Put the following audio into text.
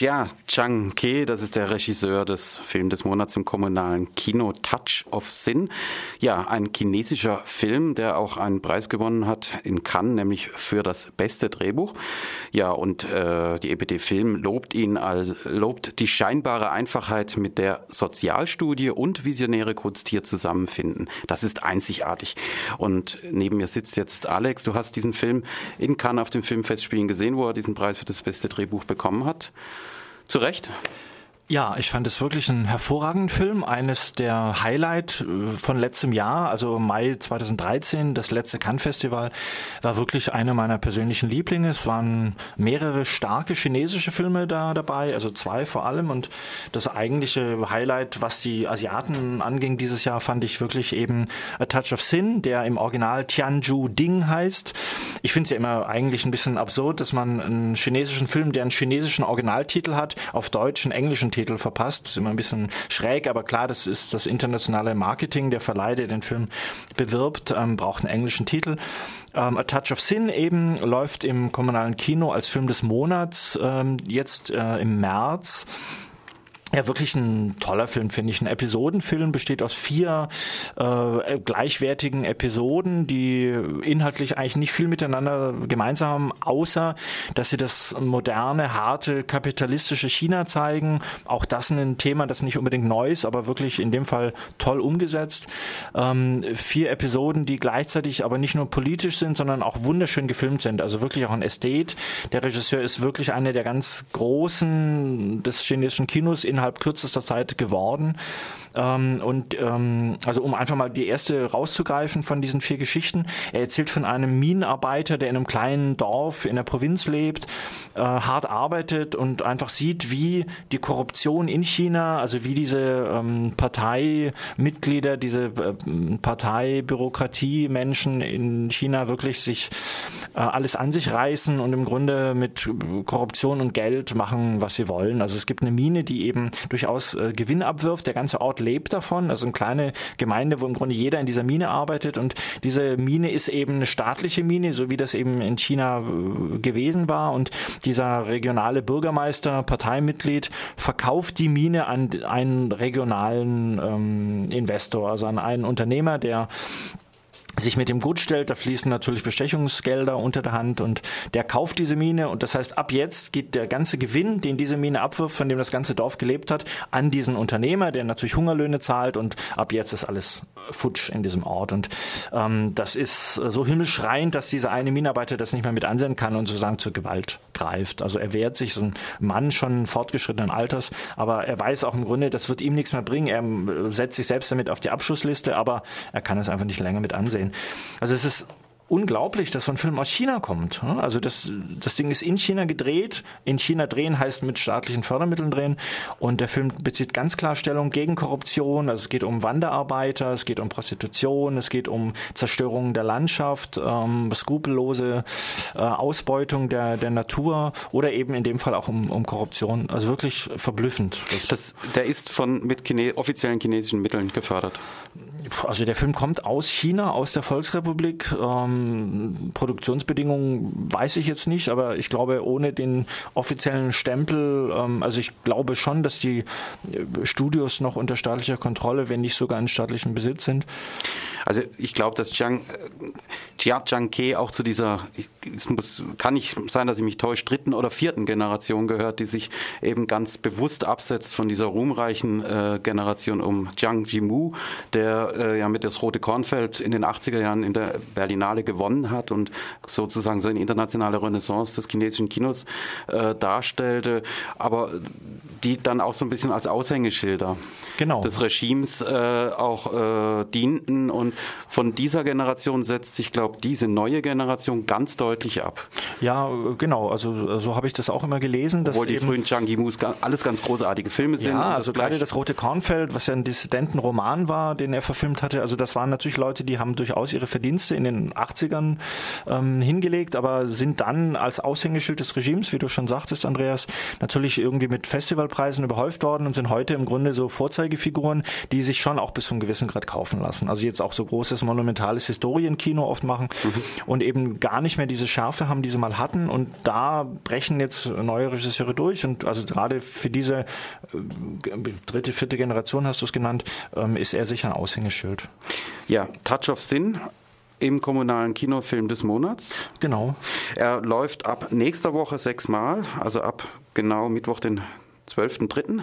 Jia Chang-ke, das ist der Regisseur des Film des Monats im kommunalen Kino Touch of Sin. Ja, ein chinesischer Film, der auch einen Preis gewonnen hat in Cannes, nämlich für das beste Drehbuch. Ja, und äh, die EPD Film lobt ihn, als, lobt die scheinbare Einfachheit, mit der Sozialstudie und visionäre Kunst hier zusammenfinden. Das ist einzigartig. Und neben mir sitzt jetzt Alex. Du hast diesen Film in Cannes auf dem Filmfestspielen gesehen, wo er diesen Preis für das beste Drehbuch bekommen hat. Zu Recht? Ja, ich fand es wirklich einen hervorragenden Film, eines der Highlight äh, von letztem Jahr, also Mai 2013, das letzte Cannes Festival, war wirklich einer meiner persönlichen Lieblinge. Es waren mehrere starke chinesische Filme da dabei, also zwei vor allem und das eigentliche Highlight, was die Asiaten anging dieses Jahr, fand ich wirklich eben A Touch of Sin, der im Original Tianju Ding heißt. Ich finde es ja immer eigentlich ein bisschen absurd, dass man einen chinesischen Film, der einen chinesischen Originaltitel hat, auf deutschen, englischen Titel Titel verpasst. Das ist immer ein bisschen schräg, aber klar, das ist das internationale Marketing. Der Verleih, der den Film bewirbt, ähm, braucht einen englischen Titel. Ähm, A Touch of Sin eben läuft im kommunalen Kino als Film des Monats ähm, jetzt äh, im März. Ja, wirklich ein toller Film, finde ich. Ein Episodenfilm besteht aus vier äh, gleichwertigen Episoden, die inhaltlich eigentlich nicht viel miteinander gemeinsam haben, außer dass sie das moderne, harte, kapitalistische China zeigen. Auch das ein Thema, das nicht unbedingt neu ist, aber wirklich in dem Fall toll umgesetzt. Ähm, vier Episoden, die gleichzeitig aber nicht nur politisch sind, sondern auch wunderschön gefilmt sind. Also wirklich auch ein Ästhet. Der Regisseur ist wirklich einer der ganz großen des chinesischen Kinos in innerhalb kürzester Zeit geworden. Ähm, und ähm, also um einfach mal die erste rauszugreifen von diesen vier Geschichten. Er erzählt von einem Minenarbeiter, der in einem kleinen Dorf in der Provinz lebt, äh, hart arbeitet und einfach sieht, wie die Korruption in China, also wie diese ähm, Parteimitglieder, diese äh, Parteibürokratie Menschen in China wirklich sich äh, alles an sich reißen und im Grunde mit Korruption und Geld machen, was sie wollen. Also es gibt eine Mine, die eben durchaus äh, Gewinn abwirft. Der ganze Ort lebt davon. Also eine kleine Gemeinde, wo im Grunde jeder in dieser Mine arbeitet. Und diese Mine ist eben eine staatliche Mine, so wie das eben in China äh, gewesen war. Und dieser regionale Bürgermeister, Parteimitglied, verkauft die Mine an einen regionalen ähm, Investor, also an einen Unternehmer, der sich mit dem Gut stellt, da fließen natürlich Bestechungsgelder unter der Hand und der kauft diese Mine und das heißt, ab jetzt geht der ganze Gewinn, den diese Mine abwirft, von dem das ganze Dorf gelebt hat, an diesen Unternehmer, der natürlich Hungerlöhne zahlt und ab jetzt ist alles futsch in diesem Ort und ähm, das ist so himmelschreiend, dass dieser eine Minenarbeiter das nicht mehr mit ansehen kann und sozusagen zur Gewalt greift. Also er wehrt sich, so ein Mann schon fortgeschrittenen Alters, aber er weiß auch im Grunde, das wird ihm nichts mehr bringen. Er setzt sich selbst damit auf die Abschussliste, aber er kann es einfach nicht länger mit ansehen. Also es ist unglaublich, dass so ein Film aus China kommt. Also das, das Ding ist in China gedreht. In China drehen heißt mit staatlichen Fördermitteln drehen. Und der Film bezieht ganz klar Stellung gegen Korruption. Also es geht um Wanderarbeiter, es geht um Prostitution, es geht um Zerstörung der Landschaft, ähm, skrupellose äh, Ausbeutung der, der Natur oder eben in dem Fall auch um, um Korruption. Also wirklich verblüffend. Das, der ist von mit Chine offiziellen chinesischen Mitteln gefördert. Also der Film kommt aus China, aus der Volksrepublik. Ähm, Produktionsbedingungen weiß ich jetzt nicht, aber ich glaube, ohne den offiziellen Stempel, ähm, also ich glaube schon, dass die äh, Studios noch unter staatlicher Kontrolle, wenn nicht sogar in staatlichem Besitz sind. Also ich glaube, dass Jiang, Jia äh, Jiangke auch zu dieser, es muss, kann nicht sein, dass ich mich täusche, dritten oder vierten Generation gehört, die sich eben ganz bewusst absetzt von dieser ruhmreichen äh, Generation um Jiang Jimu, der äh, ja mit das Rote Kornfeld in den 80er Jahren in der Berlinale gewonnen hat und sozusagen so eine internationale Renaissance des chinesischen Kinos äh, darstellte, aber die dann auch so ein bisschen als Aushängeschilder genau. des Regimes äh, auch äh, dienten und von dieser Generation setzt sich, glaube ich, diese neue Generation ganz deutlich ab. Ja, genau. Also so habe ich das auch immer gelesen. Obwohl die frühen Chang Yimous alles ganz großartige Filme sind. Ja, also gerade das Rote Kornfeld, was ja ein Dissidentenroman war, den er verfilmt hatte. Also das waren natürlich Leute, die haben durchaus ihre Verdienste in den 80ern ähm, hingelegt, aber sind dann als Aushängeschild des Regimes, wie du schon sagtest, Andreas, natürlich irgendwie mit Festival Nobelpreisen überhäuft worden und sind heute im Grunde so Vorzeigefiguren, die sich schon auch bis zu einem gewissen Grad kaufen lassen. Also jetzt auch so großes, monumentales Historienkino oft machen mhm. und eben gar nicht mehr diese Schärfe haben, die sie mal hatten. Und da brechen jetzt neue Regisseure durch. Und also gerade für diese äh, dritte, vierte Generation hast du es genannt, ähm, ist er sicher ein Aushängeschild. Ja, Touch of Sin im kommunalen Kinofilm des Monats. Genau. Er läuft ab nächster Woche sechsmal, also ab genau Mittwoch, den 12.3.